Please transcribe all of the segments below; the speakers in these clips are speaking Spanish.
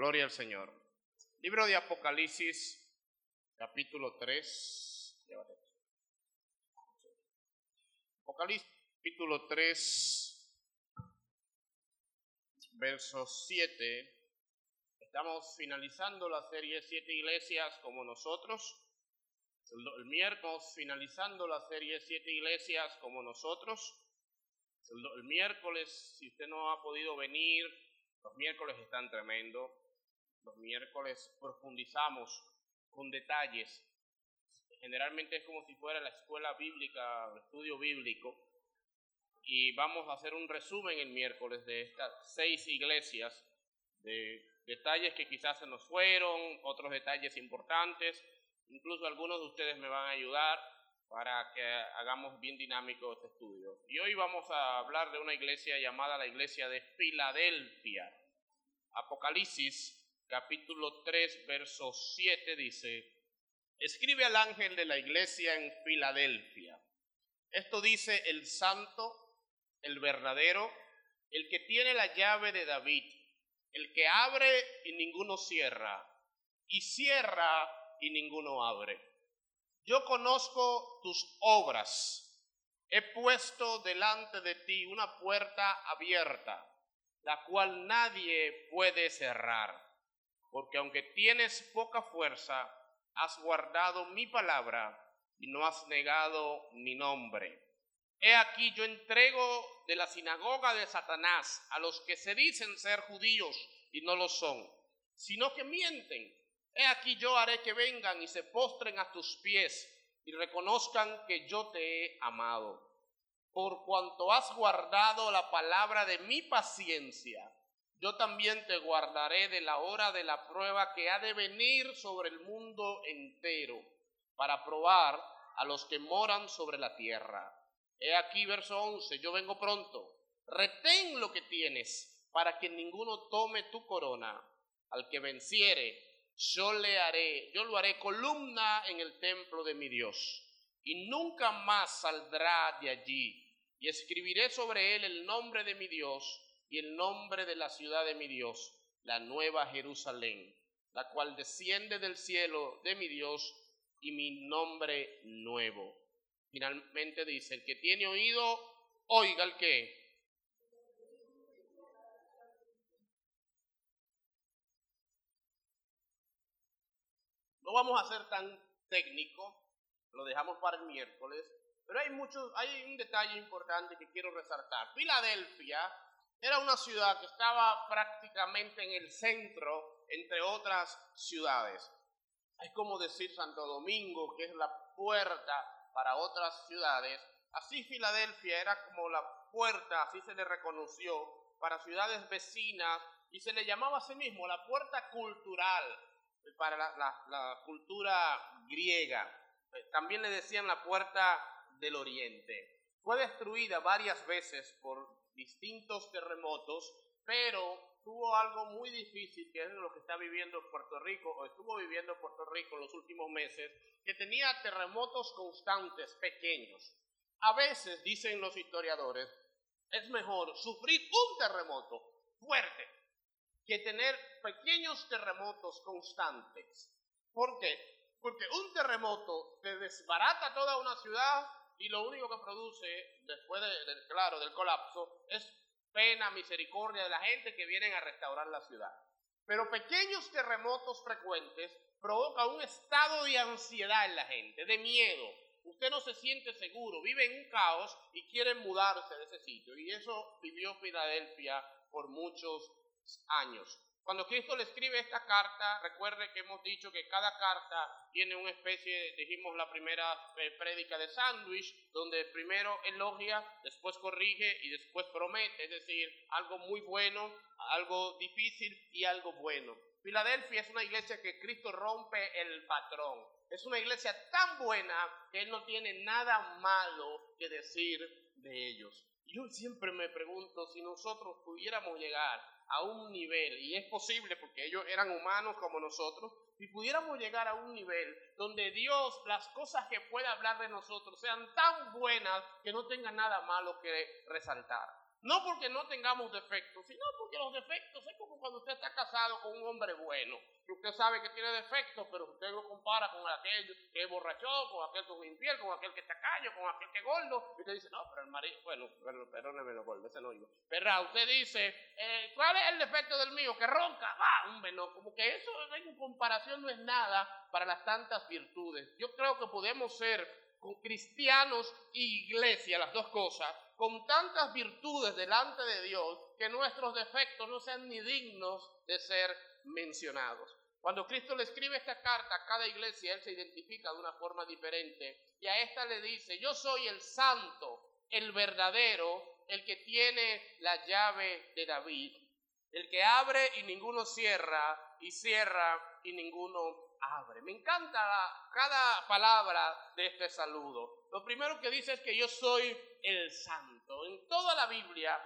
Gloria al Señor. Libro de Apocalipsis, capítulo 3. Apocalipsis, capítulo 3, verso 7. Estamos finalizando la serie Siete Iglesias como nosotros. El, miércoles finalizando la serie Siete Iglesias como nosotros. el miércoles, si usted no ha podido venir, los miércoles están tremendos. Los miércoles profundizamos con detalles. Generalmente es como si fuera la escuela bíblica, el estudio bíblico. Y vamos a hacer un resumen el miércoles de estas seis iglesias, de detalles que quizás se nos fueron, otros detalles importantes. Incluso algunos de ustedes me van a ayudar para que hagamos bien dinámico este estudio. Y hoy vamos a hablar de una iglesia llamada la iglesia de Filadelfia. Apocalipsis capítulo 3, verso 7 dice, escribe al ángel de la iglesia en Filadelfia. Esto dice el santo, el verdadero, el que tiene la llave de David, el que abre y ninguno cierra, y cierra y ninguno abre. Yo conozco tus obras. He puesto delante de ti una puerta abierta, la cual nadie puede cerrar, porque aunque tienes poca fuerza, has guardado mi palabra y no has negado mi nombre. He aquí yo entrego de la sinagoga de Satanás a los que se dicen ser judíos y no lo son, sino que mienten. He aquí yo haré que vengan y se postren a tus pies y reconozcan que yo te he amado. Por cuanto has guardado la palabra de mi paciencia, yo también te guardaré de la hora de la prueba que ha de venir sobre el mundo entero, para probar a los que moran sobre la tierra. He aquí verso 11, yo vengo pronto. Retén lo que tienes, para que ninguno tome tu corona. Al que venciere, yo le haré, yo lo haré columna en el templo de mi Dios, y nunca más saldrá de allí. Y escribiré sobre él el nombre de mi Dios y el nombre de la ciudad de mi Dios, la nueva Jerusalén, la cual desciende del cielo de mi Dios y mi nombre nuevo. Finalmente dice, el que tiene oído, oiga el que. No vamos a ser tan técnico, lo dejamos para el miércoles, pero hay muchos, hay un detalle importante que quiero resaltar. Filadelfia era una ciudad que estaba prácticamente en el centro, entre otras ciudades. Es como decir Santo Domingo, que es la puerta para otras ciudades, así Filadelfia era como la puerta, así se le reconoció, para ciudades vecinas y se le llamaba a sí mismo la puerta cultural para la, cultura griega. También le decían la puerta del oriente. Fue destruida varias veces por distintos terremotos, pero tuvo algo muy difícil, que es lo que está viviendo Puerto Rico, o estuvo viviendo Puerto Rico los últimos meses, que tenía terremotos constantes, pequeños. A veces, dicen los historiadores, es mejor sufrir un terremoto fuerte que tener pequeños terremotos constantes. ¿Por qué? Porque un terremoto te desbarata toda una ciudad y lo único que produce después del, claro, del colapso es pena, misericordia de la gente que vienen a restaurar la ciudad. Pero pequeños terremotos frecuentes provocan un estado de ansiedad en la gente, de miedo. Usted no se siente seguro, vive en un caos y quiere mudarse de ese sitio. Y eso vivió Filadelfia por muchos años. Cuando Cristo le escribe esta carta, recuerde que hemos dicho que cada carta tiene una especie, dijimos la primera eh, prédica de sándwich, donde primero elogia, después corrige y después promete, es decir, algo muy bueno, algo difícil y algo bueno. Filadelfia es una iglesia que Cristo rompe el patrón. Es una iglesia tan buena que Él no tiene nada malo que decir de ellos. Yo siempre me pregunto si nosotros pudiéramos llegar a un nivel, y es posible porque ellos eran humanos como nosotros, si pudiéramos llegar a un nivel donde Dios, las cosas que puede hablar de nosotros sean tan buenas que no tenga nada malo que resaltar. No porque no tengamos defectos, sino porque los defectos es como cuando usted está casado con un hombre bueno, usted sabe que tiene defectos, pero usted lo compara con aquel que es borracho, con aquel que es infiel, con aquel que está caño, con aquel que es gordo, y usted dice, no, pero el marido, bueno, perdóneme lo gordo, ese no iba. Pero usted dice, eh, ¿cuál es el defecto del mío? Que ronca, va, un no, como que eso en comparación no es nada para las tantas virtudes. Yo creo que podemos ser con cristianos y iglesia, las dos cosas, con tantas virtudes delante de Dios que nuestros defectos no sean ni dignos de ser mencionados. Cuando Cristo le escribe esta carta a cada iglesia, Él se identifica de una forma diferente y a esta le dice, yo soy el santo, el verdadero, el que tiene la llave de David, el que abre y ninguno cierra, y cierra y ninguno abre. Me encanta cada palabra de este saludo. Lo primero que dice es que yo soy el santo. En toda la Biblia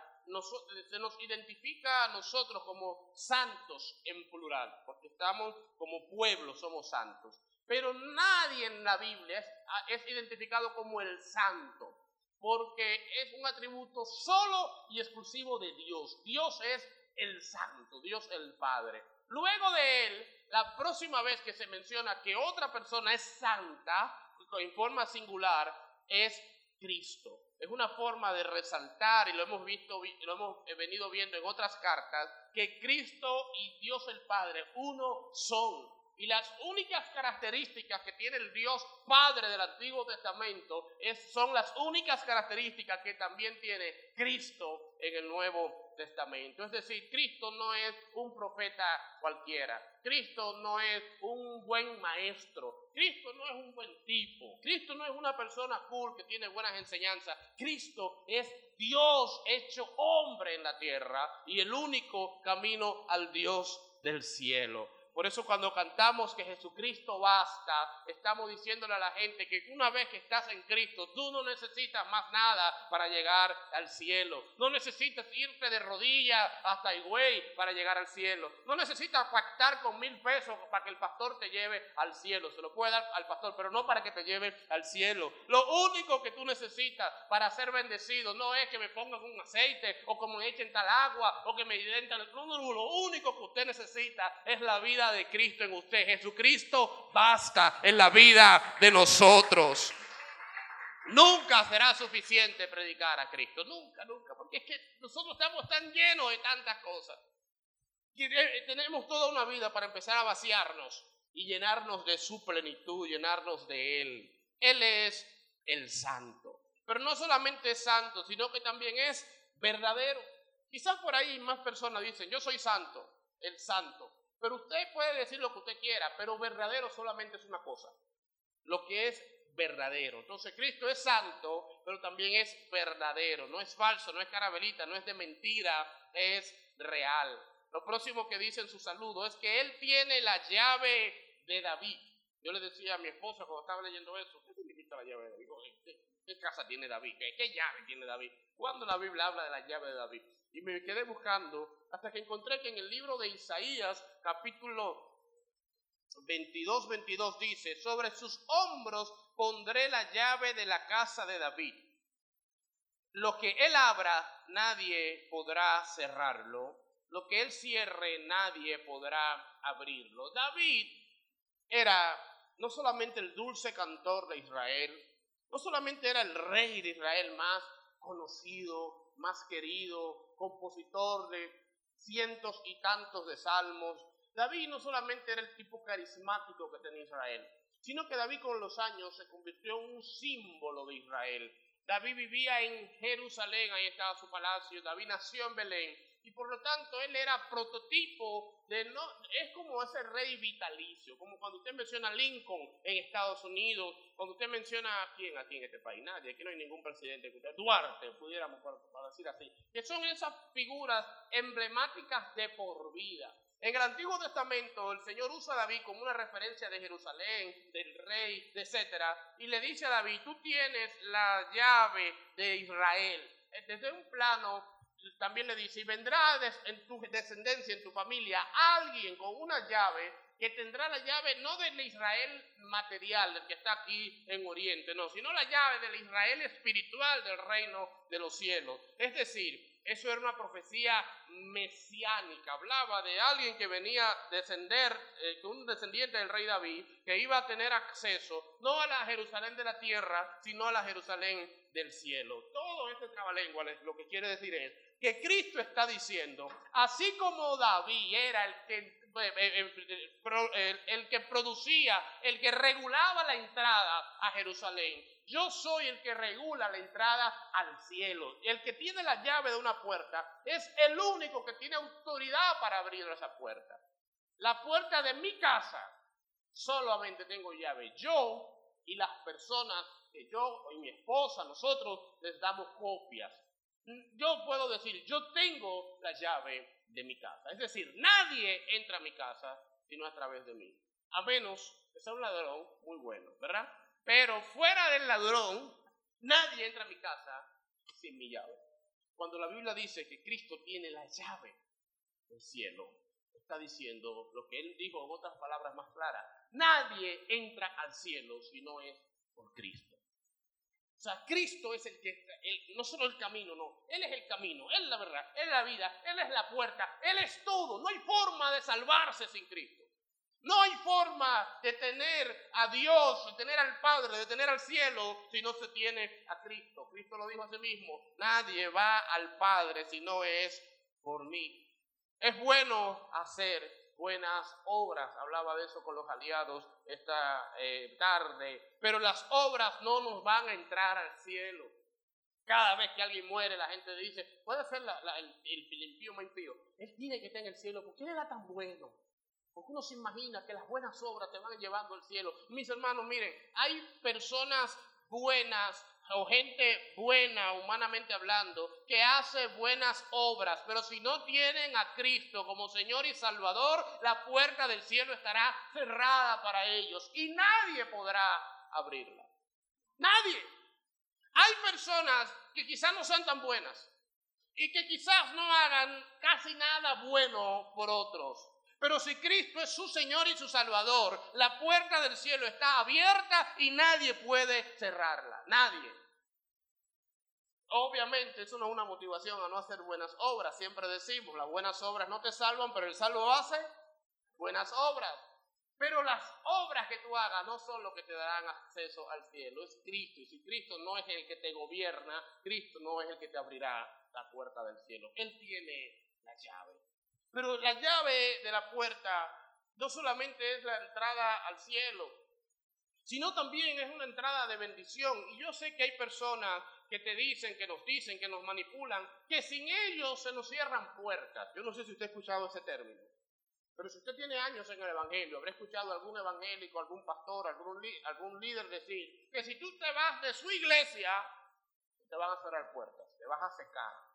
se nos identifica a nosotros como santos en plural, porque estamos como pueblo, somos santos. Pero nadie en la Biblia es, identificado como el santo, porque es un atributo solo y exclusivo de Dios. Dios es el santo, Dios el Padre. Luego de él, la próxima vez que se menciona que otra persona es santa, en forma singular, es Cristo. Es una forma de resaltar, y lo hemos visto, lo hemos venido viendo en otras cartas, que Cristo y Dios el Padre, uno son. Y las únicas características que tiene el Dios Padre del Antiguo Testamento es, son las únicas características que también tiene Cristo en el Nuevo Testamento. Es decir, Cristo no es un profeta cualquiera. Cristo no es un buen maestro. Cristo no es un buen tipo. Cristo no es una persona cool que tiene buenas enseñanzas. Cristo es Dios hecho hombre en la tierra y el único camino al Dios del cielo. Por eso cuando cantamos que Jesucristo basta, estamos diciéndole a la gente que una vez que estás en Cristo, tú no necesitas más nada para llegar al cielo. No necesitas irte de rodillas hasta Higüey para llegar al cielo. No necesitas pactar con mil pesos para que el pastor te lleve al cielo. Se lo puede dar al pastor, pero no para que te lleve al cielo. Lo único que tú necesitas para ser bendecido no es que me pongan un aceite o que me echen tal agua o que me den tal... No, no, lo único que usted necesita es la vida de Cristo en usted. Jesucristo basta en la vida de nosotros. Nunca será suficiente predicar a Cristo, nunca, nunca, porque es que nosotros estamos tan llenos de tantas cosas. tenemos toda una vida para empezar a vaciarnos y llenarnos de su plenitud, llenarnos de Él. Él es el santo. Pero no solamente es santo, sino que también es verdadero. Quizás por ahí más personas dicen, yo soy santo, el santo. Pero usted puede decir lo que usted quiera, pero verdadero solamente es una cosa, lo que es verdadero. Entonces Cristo es santo, pero también es verdadero, no es falso, no es carabelita, no es de mentira, es real. Lo próximo que dice en su saludo es que Él tiene la llave de David. Yo le decía a mi esposa cuando estaba leyendo eso, ¿qué significa la llave de David? ¿Qué, casa tiene David? ¿Qué, llave tiene David? ¿Cuándo la Biblia habla de la llave de David? Y me quedé buscando hasta que encontré que en el libro de Isaías, capítulo 22, 22 dice, sobre sus hombros pondré la llave de la casa de David. Lo que él abra, nadie podrá cerrarlo. Lo que él cierre, nadie podrá abrirlo. David era no solamente el dulce cantor de Israel, no solamente era el rey de Israel más conocido, más querido, compositor de cientos y tantos de salmos. David no solamente era el tipo carismático que tenía Israel, sino que David con los años se convirtió en un símbolo de Israel. David vivía en Jerusalén, ahí estaba su palacio, David nació en Belén, y por lo tanto él era prototipo de no, es como ese rey vitalicio, como cuando usted menciona a Lincoln en Estados Unidos, cuando usted menciona a quién aquí en este país, nadie, aquí no hay ningún presidente, Duarte, pudiéramos decir así, que son esas figuras emblemáticas de por vida. En el Antiguo Testamento el Señor usa a David como una referencia de Jerusalén, del rey, etcétera, y le dice a David, tú tienes la llave de Israel. Desde un plano también le dice, y vendrá en tu descendencia, en tu familia, alguien con una llave que tendrá la llave no del Israel material, del que está aquí en Oriente, no, sino la llave del Israel espiritual del reino de los cielos. Es decir, eso era una profecía mesiánica. Hablaba de alguien que venía a descender, eh, un descendiente del rey David, que iba a tener acceso no a la Jerusalén de la tierra, sino a la Jerusalén del cielo. Todo este trabalengua lo que quiere decir es que Cristo está diciendo, así como David era el que eh, eh, el, que producía, el que regulaba la entrada a Jerusalén. Yo soy el que regula la entrada al cielo. El que tiene la llave de una puerta es el único que tiene autoridad para abrir esa puerta. La puerta de mi casa solamente tengo llave. Yo y las personas que yo y mi esposa, nosotros les damos copias. Yo puedo decir, yo tengo la llave de mi casa. Es decir, nadie entra a mi casa sino a través de mí. A menos que sea un ladrón muy bueno, ¿verdad? Pero fuera del ladrón, nadie entra a mi casa sin mi llave. Cuando la Biblia dice que Cristo tiene la llave del cielo, está diciendo lo que él dijo en otras palabras más claras. Nadie entra al cielo si no es por Cristo. O sea, Cristo es el que, no solo el camino, no, Él es el camino, Él es la verdad, Él es la vida, Él es la puerta, Él es todo. No hay forma de salvarse sin Cristo. No hay forma de tener a Dios, de tener al Padre, de tener al cielo, si no se tiene a Cristo. Cristo lo dijo a sí mismo, nadie va al Padre si no es por mí. Es bueno hacer buenas obras. Hablaba de eso con los aliados esta eh, tarde. Pero las obras no nos van a entrar al cielo. Cada vez que alguien muere, la gente dice, puede ser el, el impío más impío. Él tiene que estar en el cielo porque él era tan bueno. Porque uno se imagina que las buenas obras te van llevando al cielo. Mis hermanos, miren, hay personas buenas o gente buena, humanamente hablando, que hace buenas obras, pero si no tienen a Cristo como Señor y Salvador, la puerta del cielo estará cerrada para ellos y nadie podrá abrirla. Nadie. Hay personas que quizás no sean tan buenas y que quizás no hagan casi nada bueno por otros, pero si Cristo es su Señor y su Salvador, la puerta del cielo está abierta y nadie puede cerrarla. Nadie. Obviamente eso no es una motivación a no hacer buenas obras. Siempre decimos, las buenas obras no te salvan, pero el salvo hace buenas obras. Pero las obras que tú hagas no son lo que te darán acceso al cielo, es Cristo. Y si Cristo no es el que te gobierna, Cristo no es el que te abrirá la puerta del cielo. Él tiene la llave. Pero la llave de la puerta no solamente es la entrada al cielo, sino también es una entrada de bendición. Y yo sé que hay personas que te dicen, que nos dicen, que nos manipulan, que sin ellos se nos cierran puertas. Yo no sé si usted ha escuchado ese término, pero si usted tiene años en el Evangelio, habrá escuchado algún evangélico, algún pastor, algún, algún líder decir que si tú te vas de su iglesia, te van a cerrar puertas, te vas a secar.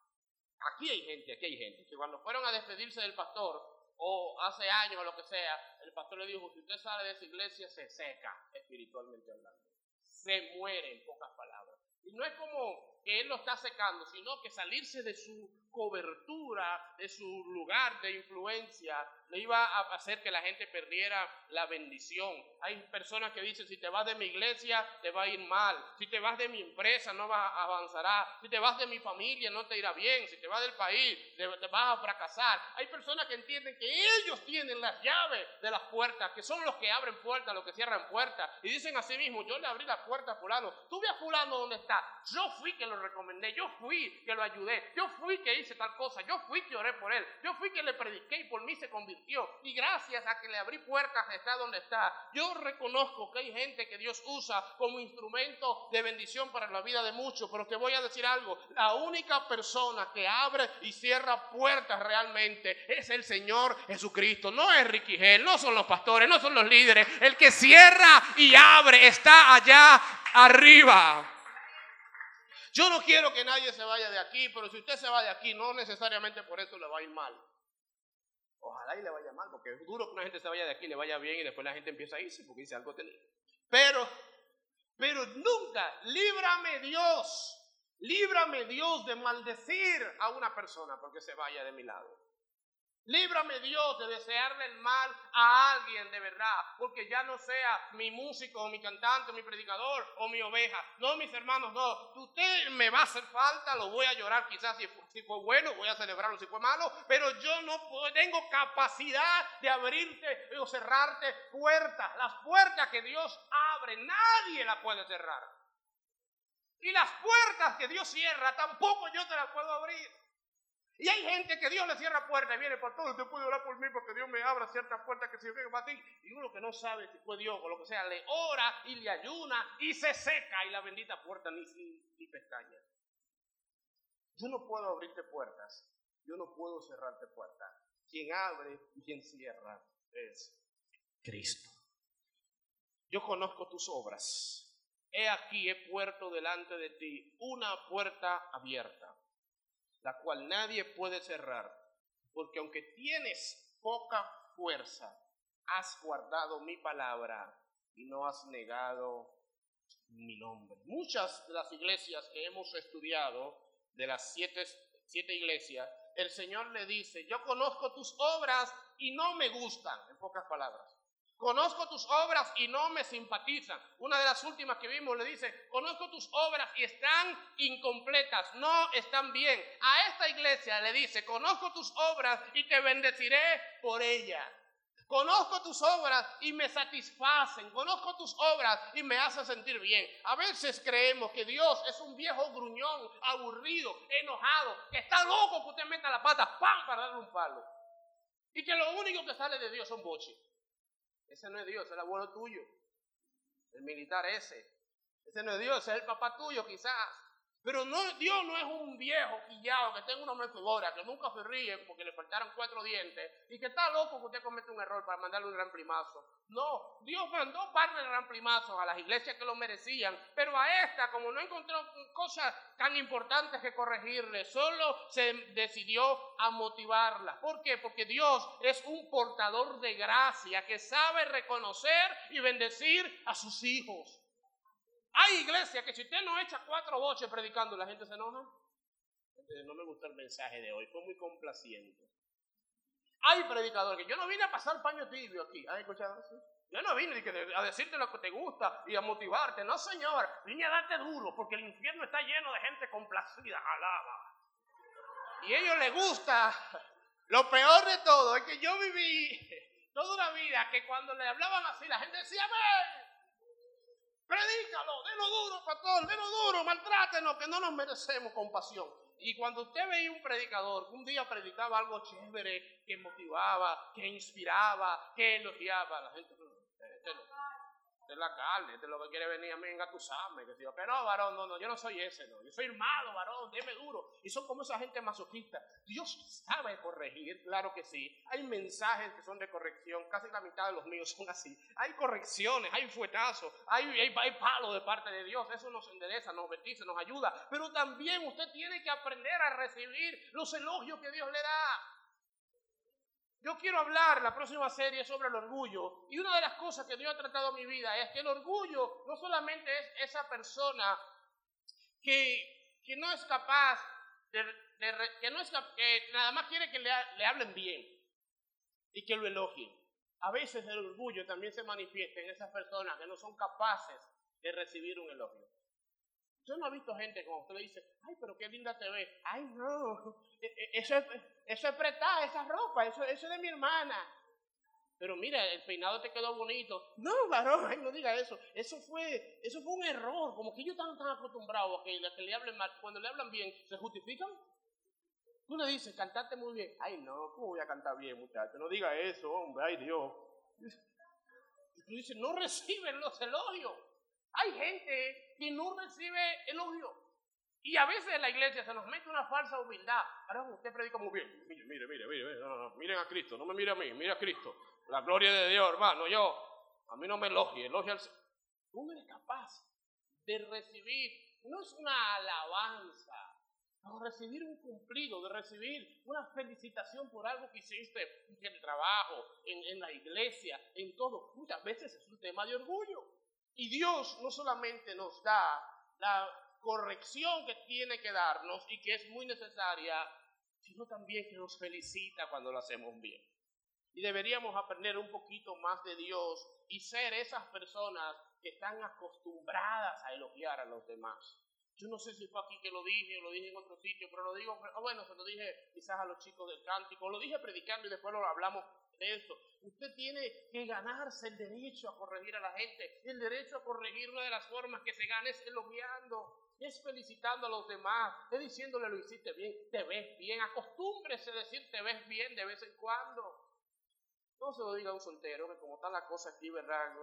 Aquí hay gente, aquí hay gente, que cuando fueron a despedirse del pastor, o hace años o lo que sea, el pastor le dijo, si usted sale de esa iglesia, se seca, espiritualmente hablando. Se muere, en pocas palabras. Y no es como que él lo está secando, sino que salirse de su cobertura, de su lugar de influencia, le iba a hacer que la gente perdiera la bendición. Hay personas que dicen, si te vas de mi iglesia, te va a ir mal. Si te vas de mi empresa, no va, avanzará. Si te vas de mi familia, no te irá bien. Si te vas del país, te, vas a fracasar. Hay personas que entienden que ellos tienen las llaves de las puertas, que son los que abren puertas, los que cierran puertas. Y dicen a sí mismos, yo le abrí la puerta a fulano. Tú ve a fulano donde está. Yo fui que lo recomendé, yo fui que lo ayudé, yo fui que hice tal cosa, yo fui que oré por él, yo fui que le prediqué y por mí se convirtió y gracias a que le abrí puertas está donde está. Yo reconozco que hay gente que Dios usa como instrumento de bendición para la vida de muchos, pero te voy a decir algo, la única persona que abre y cierra puertas realmente es el Señor Jesucristo, no es Ricky no son los pastores, no son los líderes, el que cierra y abre está allá arriba. Yo no quiero que nadie se vaya de aquí, pero si usted se va de aquí, no necesariamente por eso le va a ir mal. Ojalá y le vaya mal, porque es duro que una gente se vaya de aquí, le vaya bien y después la gente empieza a irse porque dice algo tenía. Pero, pero nunca, líbrame Dios, líbrame Dios de maldecir a una persona porque se vaya de mi lado. Líbrame Dios de desearle el mal a alguien de verdad, porque ya no sea mi músico o mi cantante o mi predicador o mi oveja. No, mis hermanos, no. Usted me va a hacer falta, lo voy a llorar quizás si, fue bueno, voy a celebrarlo si fue malo, pero yo no tengo capacidad de abrirte o cerrarte puertas. Las puertas que Dios abre, nadie las puede cerrar. Y las puertas que Dios cierra, tampoco yo te las puedo abrir. Y hay gente que Dios le cierra puertas y viene todo. Usted puede orar por mí porque Dios me abra ciertas puertas que se venga para ti. Y uno que no sabe si fue Dios o lo que sea, le ora y le ayuna y se seca y la bendita puerta ni, ni pestaña. Yo no puedo abrirte puertas. Yo no puedo cerrarte puertas. Quien abre y quien cierra es Cristo. Yo conozco tus obras. He aquí, he puerto delante de ti una puerta abierta la cual nadie puede cerrar, porque aunque tienes poca fuerza, has guardado mi palabra y no has negado mi nombre. Muchas de las iglesias que hemos estudiado, de las siete, iglesias, el Señor le dice, yo conozco tus obras y no me gustan, en pocas palabras. Conozco tus obras y no me simpatizan. Una de las últimas que vimos le dice, conozco tus obras y están incompletas, no están bien. A esta iglesia le dice, conozco tus obras y te bendeciré por ellas. Conozco tus obras y me satisfacen. Conozco tus obras y me hacen sentir bien. A veces creemos que Dios es un viejo gruñón, aburrido, enojado, que está loco que usted meta la pata, ¡pam! para darle un palo. Y que lo único que sale de Dios son boches. Ese no es Dios, es el abuelo tuyo. El militar ese. Ese no es Dios, es el papá tuyo quizás. Pero no, Dios no es un viejo quillado que tenga una metodora, que nunca se ríe porque le faltaron cuatro dientes y que está loco que usted comete un error para mandarle un gran primazo. No, Dios mandó par de gran primazos a las iglesias que lo merecían, pero a esta, como no encontró cosas tan importantes que corregirle, solo se decidió a motivarla. ¿Por qué? Porque Dios es un portador de gracia que sabe reconocer y bendecir a sus hijos. Hay iglesias que si usted no echa cuatro boches predicando, la gente se enoja. No me gusta el mensaje de hoy, fue muy complaciente. Hay predicadores que yo no vine a pasar paño tibio aquí. ¿Has escuchado eso? Yo no vine a decirte lo que te gusta y a motivarte. No, Señor, vine a darte duro porque el infierno está lleno de gente complacida. Alaba. Y a ellos les gusta. Lo peor de todo es que yo viví toda una vida que cuando le hablaban así, la gente decía, amén. Predícalo, délo duro, pastor, délo duro, maltrátenos, que no nos merecemos compasión. Y cuando usted veía un predicador un día predicaba algo chévere, que motivaba, que inspiraba, que elogiaba, la gente, de la carne, de lo que quiere venir a mí, engatusarme, que digo, que no, varón, no, no, yo no soy ese, no, yo soy hermano, varón, déme duro. Y son como esa gente masoquista. Dios sabe corregir, claro que sí. Hay mensajes que son de corrección, casi la mitad de los míos son así. Hay correcciones, hay fuetazos, hay, hay, hay palos de parte de Dios, eso nos endereza, nos bendice, nos ayuda. Pero también usted tiene que aprender a recibir los elogios que Dios le da. Yo quiero hablar la próxima serie sobre el orgullo y una de las cosas que Dios ha tratado en mi vida es que el orgullo no solamente es esa persona que, que no es capaz de, que no es que nada más quiere que le, le hablen bien y que lo elogien. A veces el orgullo también se manifiesta en esas personas que no son capaces de recibir un elogio. Yo no he visto gente como usted le dice, ay, pero qué linda te ves. Ay, no, e, e, eso es, eso es prestada, esa ropa, eso, eso es de mi hermana. Pero mira, el peinado te quedó bonito. No, varón, ay, no diga eso. Eso fue, eso fue un error. Como que ellos están tan acostumbrados a que, que le hablen mal. Cuando le hablan bien, ¿se justifican? Tú le dices, cantaste muy bien. Ay, no, ¿cómo voy a cantar bien, muchacho? No diga eso, hombre, ay Dios. Y tú dices, no reciben los elogios. Hay gente que no recibe elogio. Y a veces en la iglesia se nos mete una falsa humildad. Ahora usted predica muy bien. Mire, mire, mire, mire. Miren a Cristo, no me mire a mí, mire a Cristo. La gloria de Dios, hermano. Yo, a mí no me elogie, elogia al Señor. Uno es capaz de recibir, no es una alabanza, no, recibir un cumplido, de recibir una felicitación por algo que hiciste en el trabajo, en, en la iglesia, en todo. Muchas veces es un tema de orgullo. Y Dios no solamente nos da la corrección que tiene que darnos y que es muy necesaria, sino también que nos felicita cuando lo hacemos bien. Y deberíamos aprender un poquito más de Dios y ser esas personas que están acostumbradas a elogiar a los demás. Yo no sé si fue aquí que lo dije o lo dije en otro sitio, pero lo digo, ah, bueno, se lo dije quizás a los chicos del cántico, lo dije predicando y después lo hablamos eso. Usted tiene que ganarse el derecho a corregir a la gente. El derecho a corregir, una de las formas que se gana es elogiando, es felicitando a los demás, es diciéndole lo hiciste bien, te ves bien. Acostúmbrese a decir te ves bien de vez en cuando. No se lo diga a un soltero, que como está la cosa aquí, ¿verdad?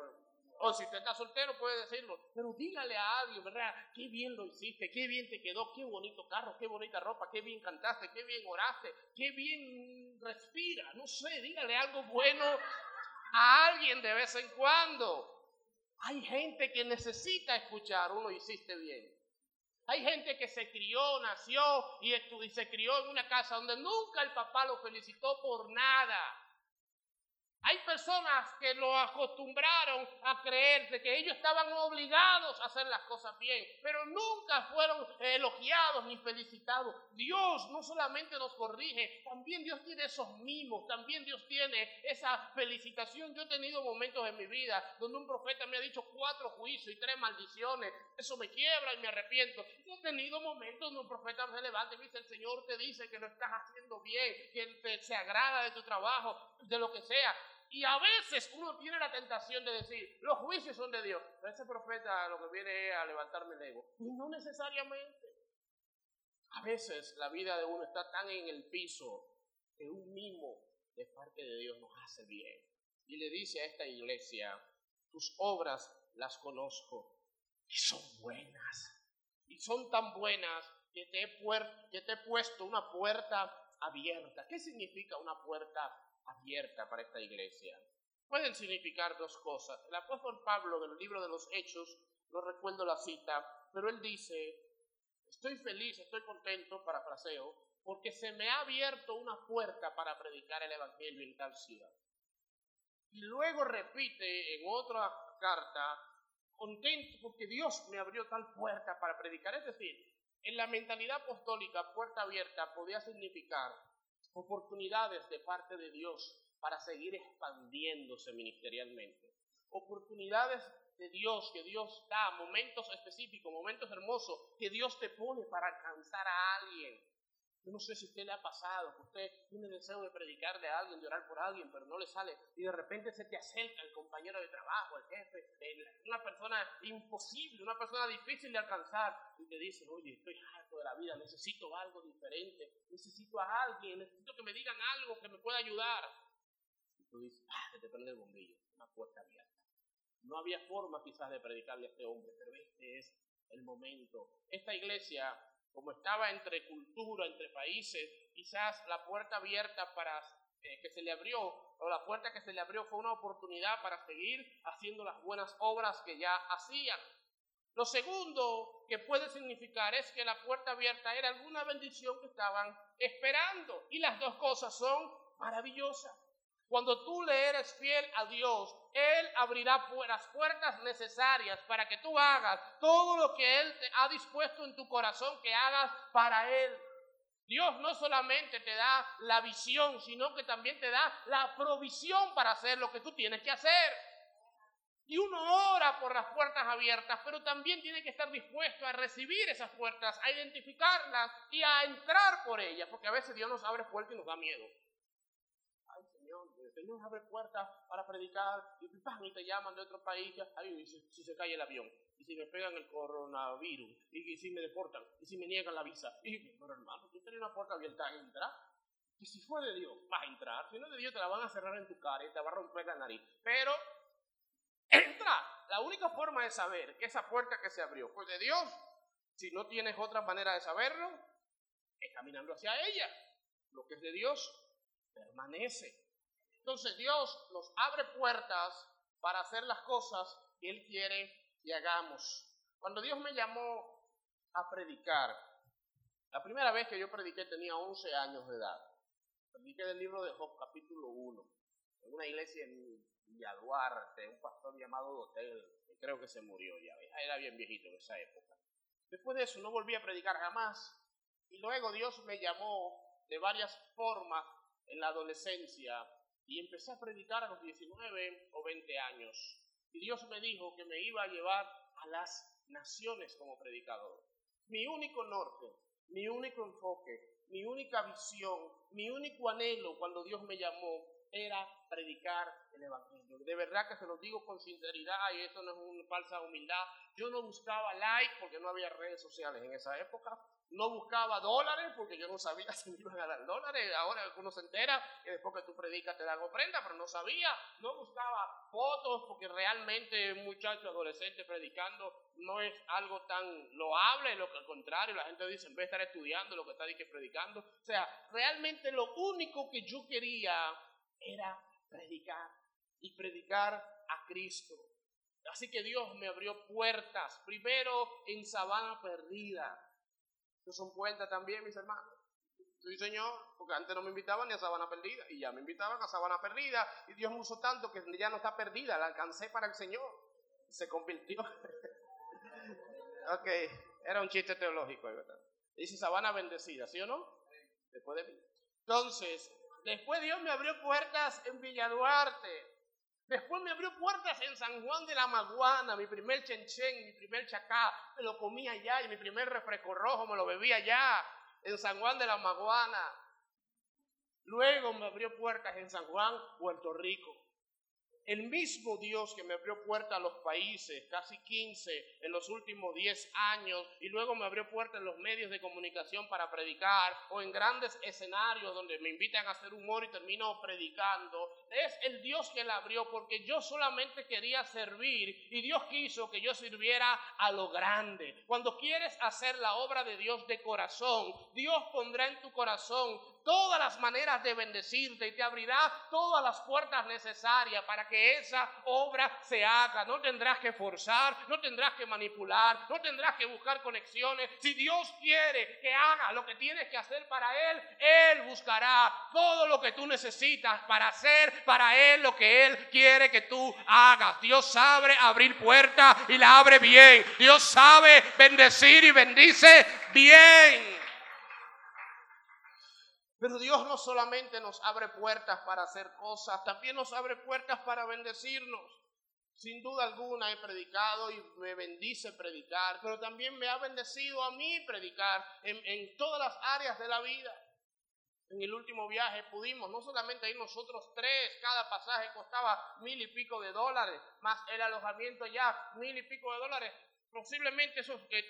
O si usted está soltero puede decirlo, pero dígale a alguien, ¿verdad? Qué bien lo hiciste, qué bien te quedó, qué bonito carro, qué bonita ropa, qué bien cantaste, qué bien oraste, qué bien respira, no sé, dígale algo bueno a alguien de vez en cuando. Hay gente que necesita escuchar, uno hiciste bien. Hay gente que se crió, nació y, y se crió en una casa donde nunca el papá lo felicitó por nada. Hay personas que lo acostumbraron a creerse que ellos estaban obligados a hacer las cosas bien, pero nunca fueron elogiados ni felicitados. Dios no solamente nos corrige, también Dios tiene esos mimos, también Dios tiene esa felicitación. Yo he tenido momentos en mi vida donde un profeta me ha dicho cuatro juicios y tres maldiciones. Eso me quiebra y me arrepiento. he tenido momentos donde un profeta se levanta y me dice, el Señor te dice que lo estás haciendo bien, que se agrada de tu trabajo, de lo que sea. Y a veces uno tiene la tentación de decir, los juicios son de Dios. Pero ese profeta lo que viene es a levantarme el ego. Y no necesariamente. A veces la vida de uno está tan en el piso que un mimo de parte de Dios nos hace bien. Y le dice a esta iglesia, tus obras las conozco y son buenas. Y son tan buenas que te he, que te he puesto una puerta abierta. ¿Qué significa una puerta abierta para esta iglesia. Pueden significar dos cosas. El apóstol Pablo en el libro de los Hechos, no recuerdo la cita, pero él dice, estoy feliz, estoy contento, parafraseo, porque se me ha abierto una puerta para predicar el Evangelio en tal ciudad. Y luego repite en otra carta, contento porque Dios me abrió tal puerta para predicar. Es decir, en la mentalidad apostólica, puerta abierta podía significar oportunidades de parte de Dios para seguir expandiéndose ministerialmente, oportunidades de Dios que Dios da, momentos específicos, momentos hermosos que Dios te pone para alcanzar a alguien. Yo no sé si a usted le ha pasado, que usted tiene deseo de predicarle a alguien, de orar por alguien, pero no le sale, y de repente se te acerca el compañero de trabajo, el jefe, una persona imposible, una persona difícil de alcanzar, y te dice, oye, estoy harto de la vida, necesito algo diferente, necesito a alguien, necesito que me digan algo que me pueda ayudar. Y tú dices, ah, se te prende el bombillo, una puerta abierta. No había forma quizás de predicarle a este hombre, pero este es el momento. Esta iglesia como estaba entre cultura, entre países, quizás la puerta abierta para eh, que se le abrió, o la puerta que se le abrió fue una oportunidad para seguir haciendo las buenas obras que ya hacían. Lo segundo que puede significar es que la puerta abierta era alguna bendición que estaban esperando. Y las dos cosas son maravillosas. Cuando tú le eres fiel a Dios, Él abrirá las puertas necesarias para que tú hagas todo lo que Él te ha dispuesto en tu corazón que hagas para Él. Dios no solamente te da la visión, sino que también te da la provisión para hacer lo que tú tienes que hacer. Y uno ora por las puertas abiertas, pero también tiene que estar dispuesto a recibir esas puertas, a identificarlas y a entrar por ellas, porque a veces Dios nos abre puertas y nos da miedo. Abre puertas para predicar y, y te llaman de otro país, ahí si, se cae el avión, y si me pegan el coronavirus, y, si me deportan, y si me niegan la visa. Y, pero hermano, tú tienes una puerta abierta, entra. Y si fue de Dios, vas a entrar. Si no es de Dios, te la van a cerrar en tu cara y te va a romper la nariz. Pero, entra. La única forma de saber que esa puerta que se abrió fue de Dios, si no tienes otra manera de saberlo, es caminando hacia ella. Lo que es de Dios permanece. Entonces Dios nos abre puertas para hacer las cosas que Él quiere que hagamos. Cuando Dios me llamó a predicar, la primera vez que yo prediqué tenía 11 años de edad. Prediqué del libro de Job, capítulo 1, en una iglesia en Villaduarte, un pastor llamado Dotel, que creo que se murió ya, era bien viejito en esa época. Después de eso no volví a predicar jamás. Y luego Dios me llamó de varias formas en la adolescencia y empecé a predicar a los 19 o 20 años. Y Dios me dijo que me iba a llevar a las naciones como predicador. Mi único norte, mi único enfoque, mi única visión, mi único anhelo cuando Dios me llamó era predicar el Evangelio. De verdad que se lo digo con sinceridad y esto no es una falsa humildad. Yo no buscaba like porque no había redes sociales en esa época. No buscaba dólares porque yo no sabía si me iban a dar dólares. Ahora uno se entera que después que tú predicas te dan ofrenda, pero no sabía. No buscaba fotos porque realmente un muchacho adolescente predicando no es algo tan loable, lo que al contrario, la gente dice, en vez de estar estudiando lo que está predicando. O sea, realmente lo único que yo quería era predicar y predicar a Cristo. Así que Dios me abrió puertas, primero en Sabana Perdida. ¿No son puertas también, mis hermanos? Sí, Señor, porque antes no me invitaban ni a Sabana Perdida, y ya me invitaban a Sabana Perdida, y Dios me usó tanto que ya no está perdida, la alcancé para el Señor. Se convirtió. ok, era un chiste teológico, ¿verdad? Dice Sabana bendecida, ¿sí o no? Después de mí. Entonces, Después Dios me abrió puertas en Villa Duarte. Después me abrió puertas en San Juan de la Maguana, mi primer chenchen, mi primer chacá, me lo comía allá y mi primer refresco rojo me lo bebía allá, en San Juan de la Maguana. Luego me abrió puertas en San Juan, Puerto Rico. El mismo Dios que me abrió puertas a los países, casi 15 en los últimos 10 años, y luego me abrió puertas en los medios de comunicación para predicar, o en grandes escenarios donde me invitan a hacer humor y termino predicando, es el Dios que la abrió porque yo solamente quería servir y Dios quiso que yo sirviera a lo grande. Cuando quieres hacer la obra de Dios de corazón, Dios pondrá en tu corazón todas las maneras de bendecirte y te abrirá todas las puertas necesarias para que esa obra se haga. No tendrás que forzar, no tendrás que manipular, no tendrás que buscar conexiones. Si Dios quiere que haga lo que tienes que hacer para Él, Él buscará todo lo que tú necesitas para hacer para Él lo que Él quiere que tú hagas. Dios sabe abrir puertas y la abre bien. Dios sabe bendecir y bendice bien. Pero Dios no solamente nos abre puertas para hacer cosas, también nos abre puertas para bendecirnos. Sin duda alguna he predicado y me bendice predicar, pero también me ha bendecido a mí predicar en, en todas las áreas de la vida. En el último viaje pudimos no solamente ir nosotros tres, cada pasaje costaba mil y pico de dólares, más el alojamiento ya mil y pico de dólares. Posiblemente esos, eh,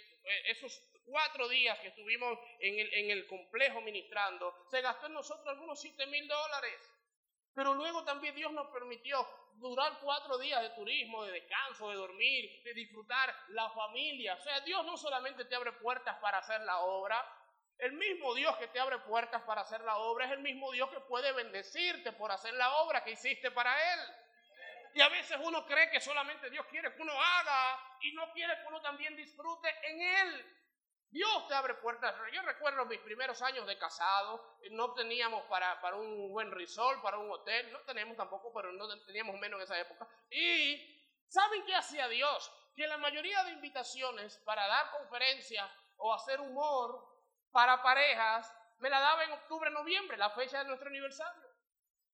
esos cuatro días que estuvimos en el, en el complejo ministrando, se gastó en nosotros algunos siete mil dólares. Pero luego también Dios nos permitió durar cuatro días de turismo, de descanso, de dormir, de disfrutar la familia. O sea, Dios no solamente te abre puertas para hacer la obra, el mismo Dios que te abre puertas para hacer la obra es el mismo Dios que puede bendecirte por hacer la obra que hiciste para Él. Y a veces uno cree que solamente Dios quiere que uno haga y no quiere que uno también disfrute en Él. Dios te abre puertas. Yo recuerdo mis primeros años de casado, no teníamos para, para un buen resort, para un hotel, no teníamos tampoco, pero no teníamos menos en esa época. Y ¿saben qué hacía Dios? Que la mayoría de invitaciones para dar conferencias o hacer humor para parejas me la daba en octubre, noviembre, la fecha de nuestro aniversario.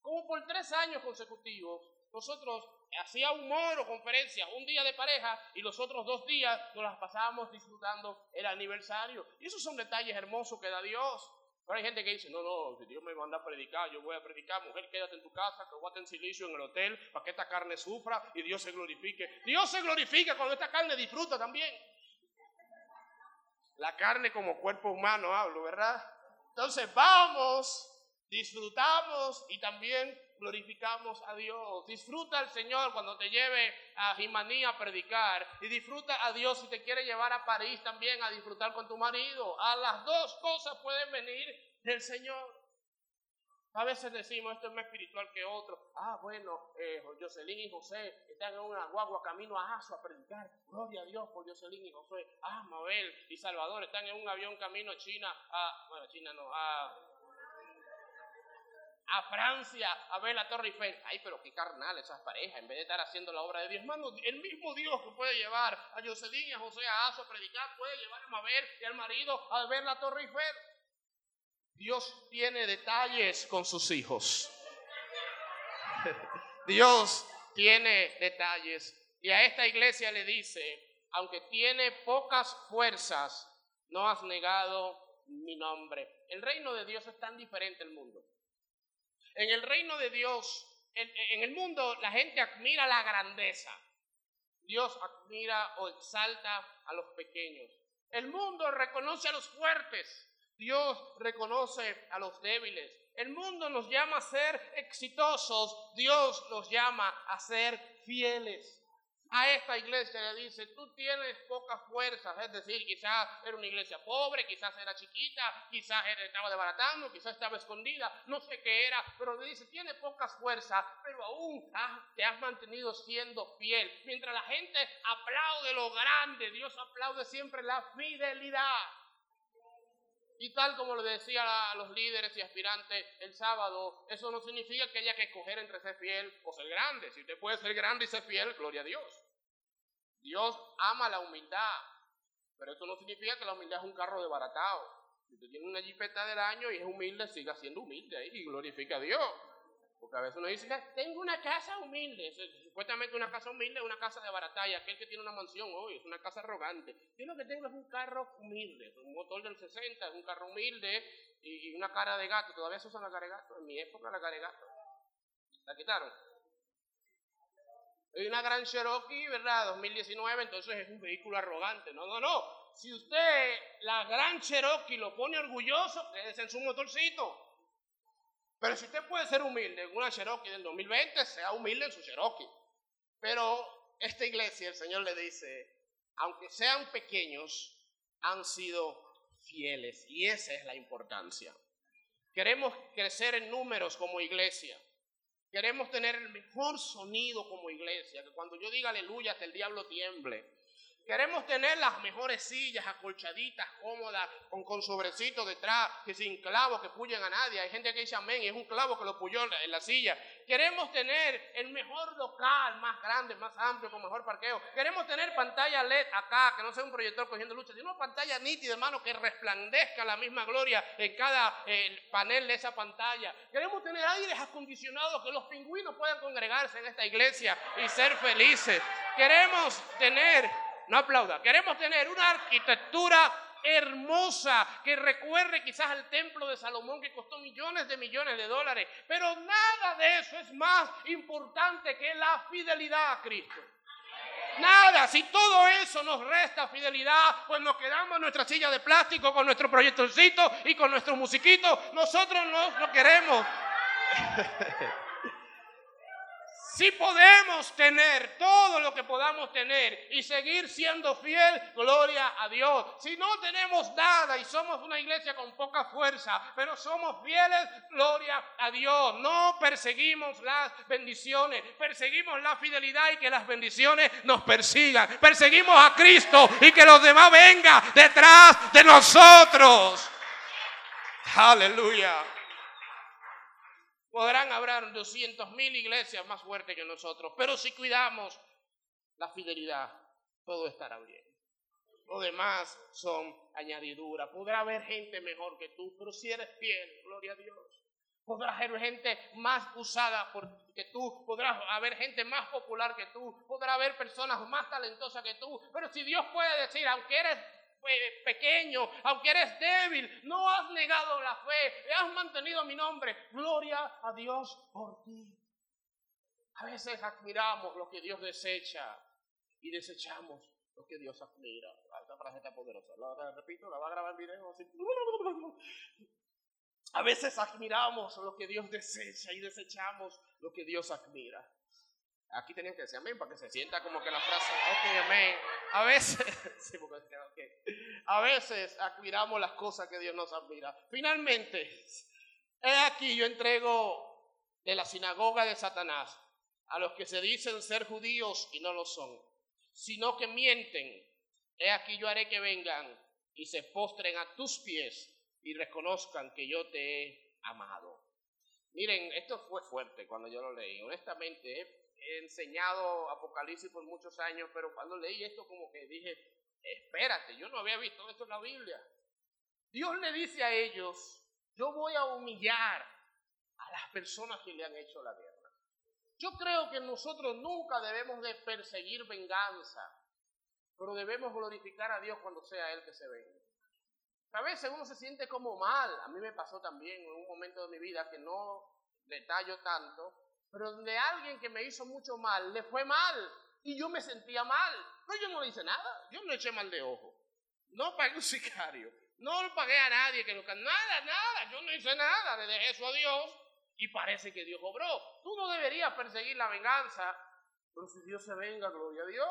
Como por tres años consecutivos, nosotros hacía humor o conferencias, un día de pareja y los otros dos días nos las pasábamos disfrutando el aniversario. Y esos son detalles hermosos que da Dios. Pero hay gente que dice, no, no, si Dios me manda a predicar, yo voy a predicar, mujer, quédate en tu casa, que voy en silicio en el hotel, para que esta carne sufra y Dios se glorifique. Dios se glorifica cuando esta carne disfruta también. La carne como cuerpo humano hablo, ¿verdad? Entonces vamos, disfrutamos y también glorificamos a Dios. Disfruta al Señor cuando te lleve a Jimaní a predicar. Y disfruta a Dios si te quiere llevar a París también a disfrutar con tu marido. A las dos cosas pueden venir del Señor. A veces decimos, esto es más espiritual que otro. Ah, bueno, eh, Jocelyn y José están en una guagua camino a Aso a predicar. Gloria a Dios por Jocelyn y José. Ah, Mabel y Salvador están en un avión camino a China. A, bueno, China no, a a Francia a ver la Torre Eiffel. Ay, pero qué carnal esas parejas, en vez de estar haciendo la obra de Dios. Hermano, el mismo Dios que puede llevar a Jocelyn y a José a a predicar, puede llevar a Mabel y al marido a ver la Torre Eiffel. Dios tiene detalles con sus hijos. Dios tiene detalles. Y a esta iglesia le dice, aunque tiene pocas fuerzas, no has negado mi nombre. El reino de Dios es tan diferente al mundo. En el reino de Dios, en, el mundo la gente admira la grandeza. Dios admira o exalta a los pequeños. El mundo reconoce a los fuertes. Dios reconoce a los débiles. El mundo nos llama a ser exitosos. Dios nos llama a ser fieles a esta iglesia le dice, tú tienes pocas fuerzas, es decir, quizás era una iglesia pobre, quizás era chiquita, quizás estaba desbaratando, quizás estaba escondida, no sé qué era, pero le dice, tiene pocas fuerzas, pero aún te has mantenido siendo fiel. Mientras la gente aplaude lo grande, Dios aplaude siempre la fidelidad. Y tal como le decía a los líderes y aspirantes el sábado, eso no significa que haya que escoger entre ser fiel o ser grande. Si usted puede ser grande y ser fiel, gloria a Dios. Dios ama la humildad, pero eso no significa que la humildad es un carro desbaratado. Si usted tiene una jipeta del año y es humilde, siga siendo humilde ahí y glorifica a Dios. Porque a veces uno dice, tengo una casa humilde. Supuestamente una casa humilde es una casa de baratalla. Y aquel que tiene una mansión hoy es una casa arrogante. Yo lo que tengo es un carro humilde. Un motor del 60 es un carro humilde y, una cara de gato. Todavía se usa la cara de gato. En mi época la cara de gato. ¿La quitaron? Hay una gran Cherokee, ¿verdad? 2019, entonces es un vehículo arrogante. No, no, no. Si usted la gran Cherokee lo pone orgulloso, quédese en su motorcito. Pero si usted puede ser humilde en una Cherokee del 2020, sea humilde en su Cherokee. Pero esta iglesia, el Señor le dice, aunque sean pequeños, han sido fieles. Y esa es la importancia. Queremos crecer en números como iglesia. Queremos tener el mejor sonido como iglesia. Que cuando yo diga aleluya, hasta el diablo tiemble. Queremos tener las mejores sillas, acolchaditas, cómodas, con, con sobrecitos detrás, que sin clavos que puyen a nadie. Hay gente que dice amén y es un clavo que lo puyó en la silla. Queremos tener el mejor local, más grande, más amplio, con mejor parqueo. Queremos tener pantalla LED acá, que no sea un proyector cogiendo lucha, sino una pantalla nítida, hermano, que resplandezca la misma gloria en cada panel de esa pantalla. Queremos tener aires acondicionados, que los pingüinos puedan congregarse en esta iglesia y ser felices. Queremos tener no aplauda. Queremos tener una arquitectura hermosa que recuerde quizás al templo de Salomón que costó millones de millones de dólares. Pero nada de eso es más importante que la fidelidad a Cristo. Nada, si todo eso nos resta fidelidad, pues nos quedamos en nuestra silla de plástico con nuestro proyectorcito y con nuestro musiquito. Nosotros no lo queremos. Si podemos tener todo lo que podamos tener y seguir siendo fiel, gloria a Dios. Si no tenemos nada y somos una iglesia con poca fuerza, pero somos fieles, gloria a Dios. No perseguimos las bendiciones, perseguimos la fidelidad y que las bendiciones nos persigan. Perseguimos a Cristo y que los demás vengan detrás de nosotros. Aleluya. Podrán haber 200 mil iglesias más fuertes que nosotros, pero si cuidamos la fidelidad, todo estará bien. Lo demás son añadiduras. Podrá haber gente mejor que tú, pero si eres fiel, gloria a Dios. Podrá haber gente más usada por, que tú, podrá haber gente más popular que tú, podrá haber personas más talentosas que tú, pero si Dios puede decir, aunque eres pequeño, aunque eres débil, no has negado la fe, has mantenido mi nombre. Gloria a Dios por ti. A veces admiramos lo que Dios desecha y desechamos lo que Dios admira. Esta frase está poderosa. La, repito, la va a grabar video. A veces admiramos lo que Dios desecha y desechamos lo que Dios admira. Aquí tenían que decir amén para que se sienta como que la frase, ok, amén. A veces, sí, a veces admiramos las cosas que Dios nos admira. Finalmente, he aquí yo entrego de la sinagoga de Satanás a los que se dicen ser judíos y no lo son, sino que mienten. He aquí yo haré que vengan y se postren a tus pies y reconozcan que yo te he amado. Miren, esto fue fuerte cuando yo lo leí. Honestamente, enseñado Apocalipsis por muchos años, pero cuando leí esto como que dije, espérate, yo no había visto esto en la Biblia. Dios le dice a ellos Yo voy a humillar a las personas que le han hecho la guerra. Yo creo que nosotros nunca debemos de perseguir venganza, pero debemos glorificar a Dios cuando sea Él que se venga. A veces uno se siente como mal. A mí me pasó también en un momento de mi vida que no detallo tanto, pero donde alguien que me hizo mucho mal le fue mal y yo me sentía mal. Pero yo no le hice nada, yo no eché mal de ojo. No pagué un sicario, no lo pagué a nadie que lo nada, nada, yo no hice nada, le dejé eso a Dios y parece que Dios obró. Tú no deberías perseguir la venganza, pero si Dios se venga, gloria a Dios.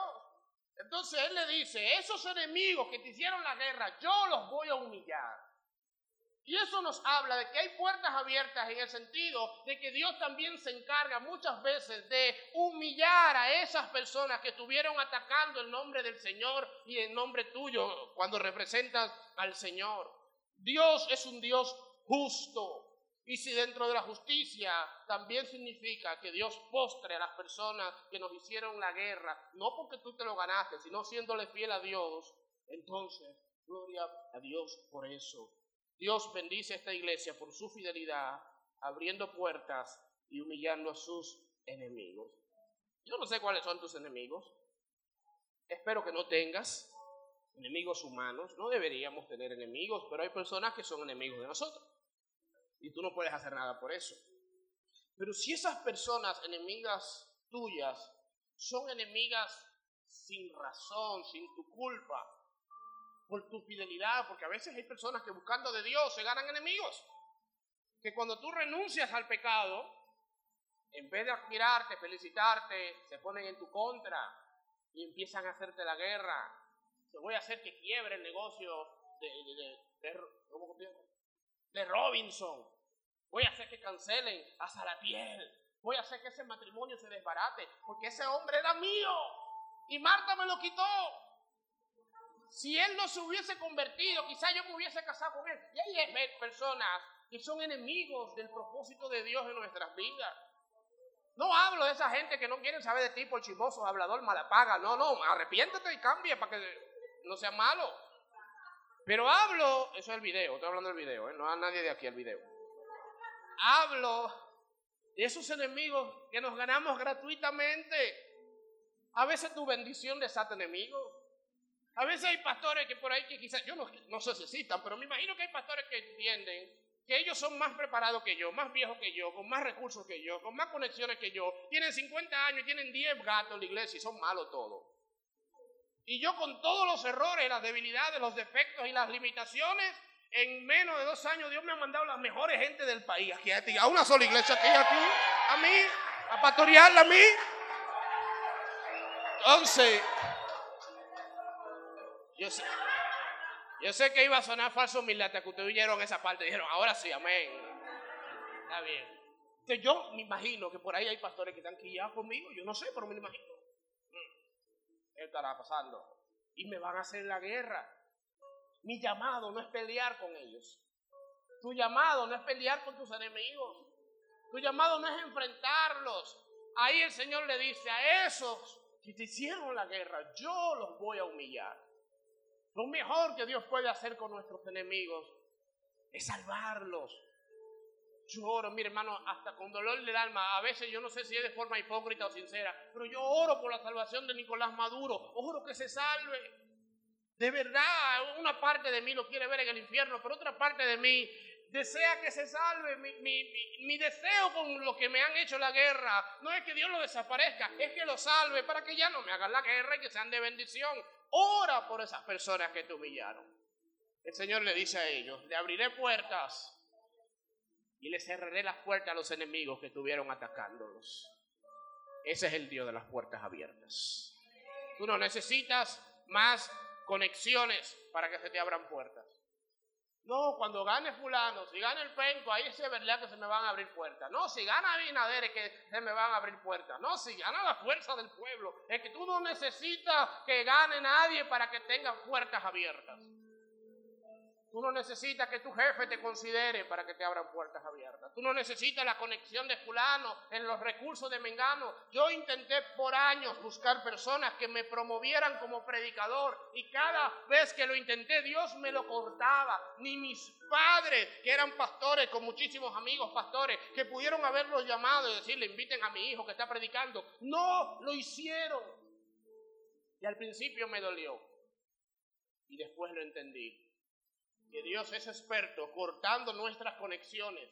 Entonces él le dice, esos enemigos que te hicieron la guerra, yo los voy a humillar. Y eso nos habla de que hay puertas abiertas en el sentido de que Dios también se encarga muchas veces de humillar a esas personas que estuvieron atacando el nombre del Señor y el nombre tuyo cuando representas al Señor. Dios es un Dios justo. Y si dentro de la justicia también significa que Dios postre a las personas que nos hicieron la guerra, no porque tú te lo ganaste, sino siéndole fiel a Dios, entonces, gloria a Dios por eso. Dios bendice a esta iglesia por su fidelidad, abriendo puertas y humillando a sus enemigos. Yo no sé cuáles son tus enemigos. Espero que no tengas enemigos humanos. No deberíamos tener enemigos, pero hay personas que son enemigos de nosotros y tú no puedes hacer nada por eso. Pero si esas personas enemigas tuyas son enemigas sin razón, sin tu culpa, por tu fidelidad, porque a veces hay personas que buscando de Dios se ganan enemigos, que cuando tú renuncias al pecado, en vez de admirarte, felicitarte, se ponen en tu contra y empiezan a hacerte la guerra. Te voy a hacer que quiebre el negocio de, de, de Robinson. Voy a hacer que cancelen a piel. Voy a hacer que ese matrimonio se desbarate. Porque ese hombre era mío. Y Marta me lo quitó. Si él no se hubiese convertido, quizá yo me hubiese casado con él. Y hay personas que son enemigos del propósito de Dios en nuestras vidas. No hablo de esa gente que no quieren saber de ti por chismoso, hablador, malapaga. No, no, arrepiéntete y cambia para que no sea malo. Pero hablo, eso es el video, estoy hablando del video, ¿eh? no hay nadie de aquí el video hablo de esos enemigos que nos ganamos gratuitamente. A veces tu bendición desata enemigos. A veces hay pastores que por ahí que quizás, yo no, no sé si citan, pero me imagino que hay pastores que entienden que ellos son más preparados que yo, más viejos que yo, con más recursos que yo, con más conexiones que yo. Tienen 50 años y tienen 10 gatos en la iglesia y son malos todos. Y yo con todos los errores, las debilidades, los defectos y las limitaciones, en menos de dos años Dios me ha mandado las mejores gente del país aquí a ti, a una sola iglesia aquí, a ti, a mí, a pastorearla a mí. Entonces, yo sé, yo sé que iba a sonar falso humildad hasta que ustedes oyeron esa parte. Dijeron, ahora sí, amén. Está bien. Entonces yo me imagino que por ahí hay pastores que están quillados conmigo. Yo no sé, pero me lo imagino. Mm. ¿Qué estará pasando? Y me van a hacer la guerra. Mi llamado no es pelear con ellos. Tu llamado no es pelear con tus enemigos. Tu llamado no es enfrentarlos. Ahí el Señor le dice a esos que te hicieron la guerra, yo los voy a humillar. Lo mejor que Dios puede hacer con nuestros enemigos es salvarlos. Yo oro, mi hermano, hasta con dolor del alma. A veces yo no sé si es de forma hipócrita o sincera, pero yo oro por la salvación de Nicolás Maduro. Oro que se salve. De verdad, una parte de mí lo quiere ver en el infierno, pero otra parte de mí desea que se salve. Mi, deseo con lo que me han hecho la guerra no es que Dios lo desaparezca, es que lo salve para que ya no me hagan la guerra y que sean de bendición. Ora por esas personas que te humillaron. El Señor le dice a ellos, le abriré puertas y le cerraré las puertas a los enemigos que estuvieron atacándolos. Ese es el Dios de las puertas abiertas. Tú no necesitas más conexiones para que se te abran puertas. No, cuando gane fulano, si gana el penco, ahí es verdad que se me van a abrir puertas. No, si gana Abinader es que se me van a abrir puertas. No, si gana la fuerza del pueblo, es que tú no necesitas que gane nadie para que tenga puertas abiertas. Tú no necesitas que tu jefe te considere para que te abran puertas abiertas. Tú no necesitas la conexión de fulano en los recursos de Mengano. Yo intenté por años buscar personas que me promovieran como predicador y cada vez que lo intenté Dios me lo cortaba. Ni mis padres, que eran pastores con muchísimos amigos pastores, que pudieron haberlos llamado y decirle inviten a mi hijo que está predicando, no lo hicieron. Y al principio me dolió y después lo entendí que Dios es experto cortando nuestras conexiones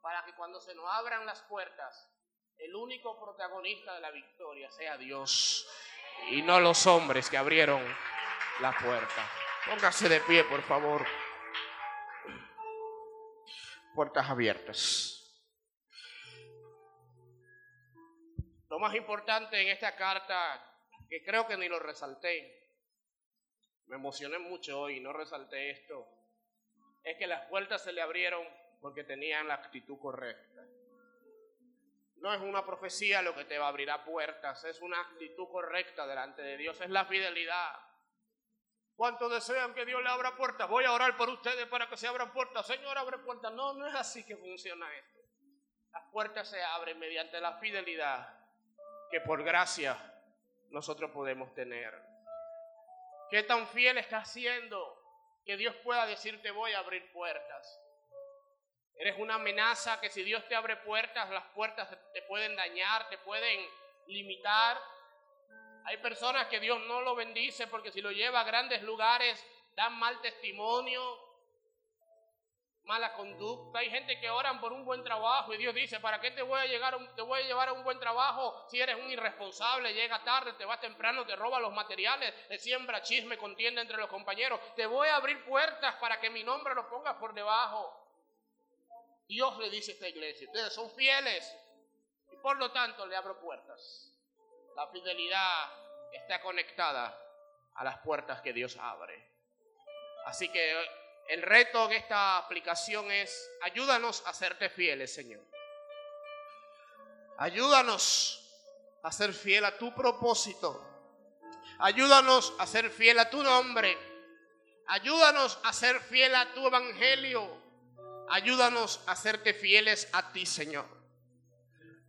para que cuando se nos abran las puertas, el único protagonista de la victoria sea Dios y no los hombres que abrieron la puerta. Póngase de pie, por favor. Puertas abiertas. Lo más importante en esta carta, que creo que ni lo resalté, me emocioné mucho hoy, no resalté esto, es que las puertas se le abrieron porque tenían la actitud correcta. No es una profecía lo que te va a abrir puertas, es una actitud correcta delante de Dios, es la fidelidad. ¿Cuántos desean que Dios le abra puertas? Voy a orar por ustedes para que se abran puertas. Señor, abre puertas. No, no es así que funciona esto. Las puertas se abren mediante la fidelidad que por gracia nosotros podemos tener. ¿Qué tan fiel estás siendo que Dios pueda decirte voy a abrir puertas? Eres una amenaza que si Dios te abre puertas, las puertas te pueden dañar, te pueden limitar. Hay personas que Dios no lo bendice porque si lo lleva a grandes lugares dan mal testimonio, mala conducta. Hay gente que oran por un buen trabajo y Dios dice, ¿para qué te voy a, llegar te voy a llevar a un buen trabajo si eres un irresponsable? Llega tarde, te va temprano, te roba los materiales, te siembra chisme, contienda entre los compañeros. Te voy a abrir puertas para que mi nombre lo pongas por debajo. Dios le dice a esta iglesia, ustedes son fieles y por lo tanto le abro puertas. La fidelidad está conectada a las puertas que Dios abre. Así que el reto en esta aplicación es, ayúdanos a serte fieles, Señor. Ayúdanos a ser fiel a tu propósito. Ayúdanos a ser fiel a tu nombre. Ayúdanos a ser fiel a tu evangelio. Ayúdanos a serte fieles a ti, Señor.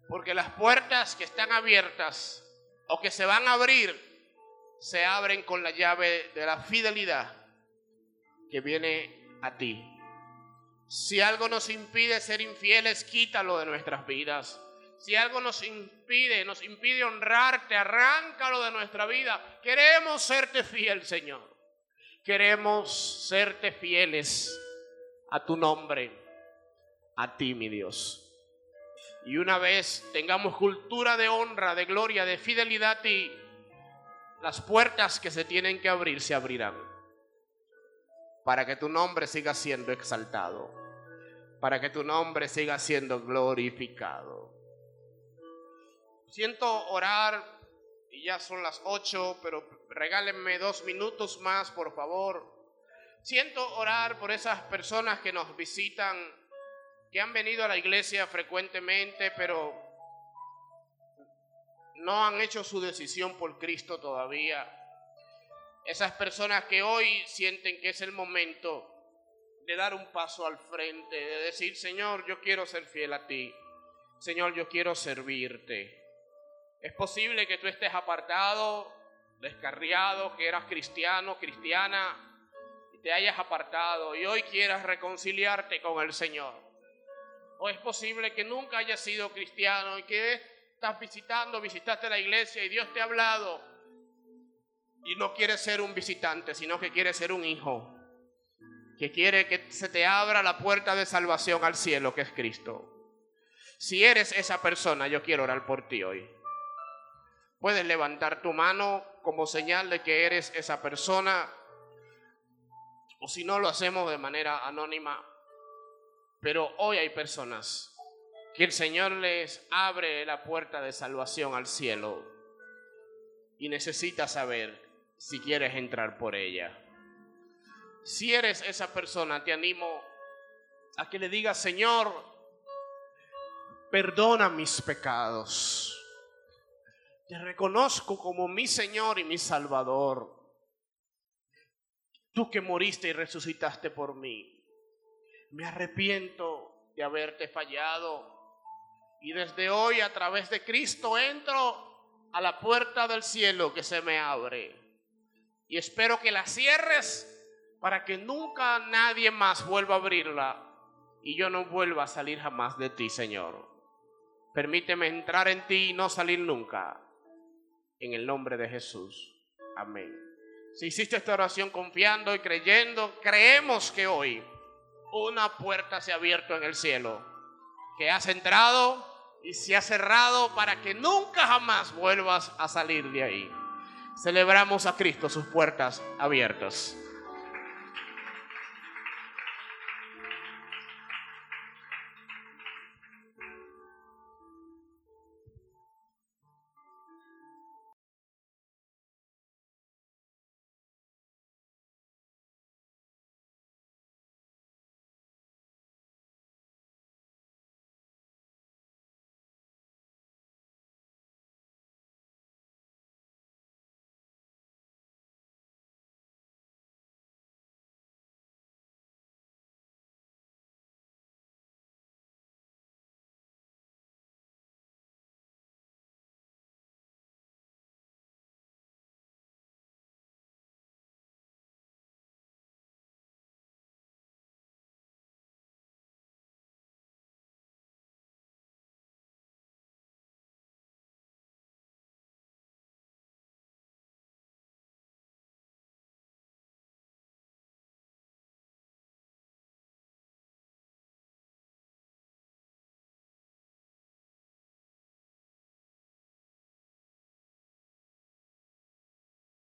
Porque las puertas que están abiertas o que se van a abrir, se abren con la llave de la fidelidad que viene a ti. Si algo nos impide ser infieles, quítalo de nuestras vidas. Si algo nos impide, nos impide honrarte, arráncalo de nuestra vida. Queremos serte fiel, Señor. Queremos serte fieles a tu nombre, a ti, mi Dios. Y una vez tengamos cultura de honra, de gloria, de fidelidad a ti, las puertas que se tienen que abrir se abrirán para que tu nombre siga siendo exaltado, para que tu nombre siga siendo glorificado. Siento orar, y ya son las ocho, pero regálenme dos minutos más, por favor. Siento orar por esas personas que nos visitan, que han venido a la iglesia frecuentemente, pero no han hecho su decisión por Cristo todavía esas personas que hoy sienten que es el momento de dar un paso al frente, de decir, Señor, yo quiero ser fiel a ti. Señor, yo quiero servirte. Es posible que tú estés apartado, descarriado, que eras cristiano, cristiana, y te hayas apartado y hoy quieras reconciliarte con el Señor. O es posible que nunca hayas sido cristiano y que estás visitando, visitaste la iglesia y Dios te ha hablado y no quiere ser un visitante, sino que quiere ser un hijo, que quiere que se te abra la puerta de salvación al cielo, que es Cristo. Si eres esa persona, yo quiero orar por ti hoy. Puedes levantar tu mano como señal de que eres esa persona, o si no lo hacemos de manera anónima. Pero hoy hay personas que el Señor les abre la puerta de salvación al cielo y necesita saber si quieres entrar por ella. Si eres esa persona, te animo a que le digas, Señor, perdona mis pecados. Te reconozco como mi Señor y mi Salvador. tú que moriste y resucitaste por mí. Me arrepiento de haberte fallado. Y desde hoy a través de Cristo entro a la puerta del cielo que se me abre. Y espero que la cierres para que nunca nadie más vuelva a abrirla y yo no vuelva a salir jamás de ti, Señor. Permíteme entrar en ti y no salir nunca. En el nombre de Jesús. Amén. Si hiciste esta oración confiando y creyendo, creemos que hoy una puerta se ha abierto en el cielo, que has entrado y se ha cerrado para que nunca jamás vuelvas a salir de ahí. Celebramos a Cristo sus puertas abiertas.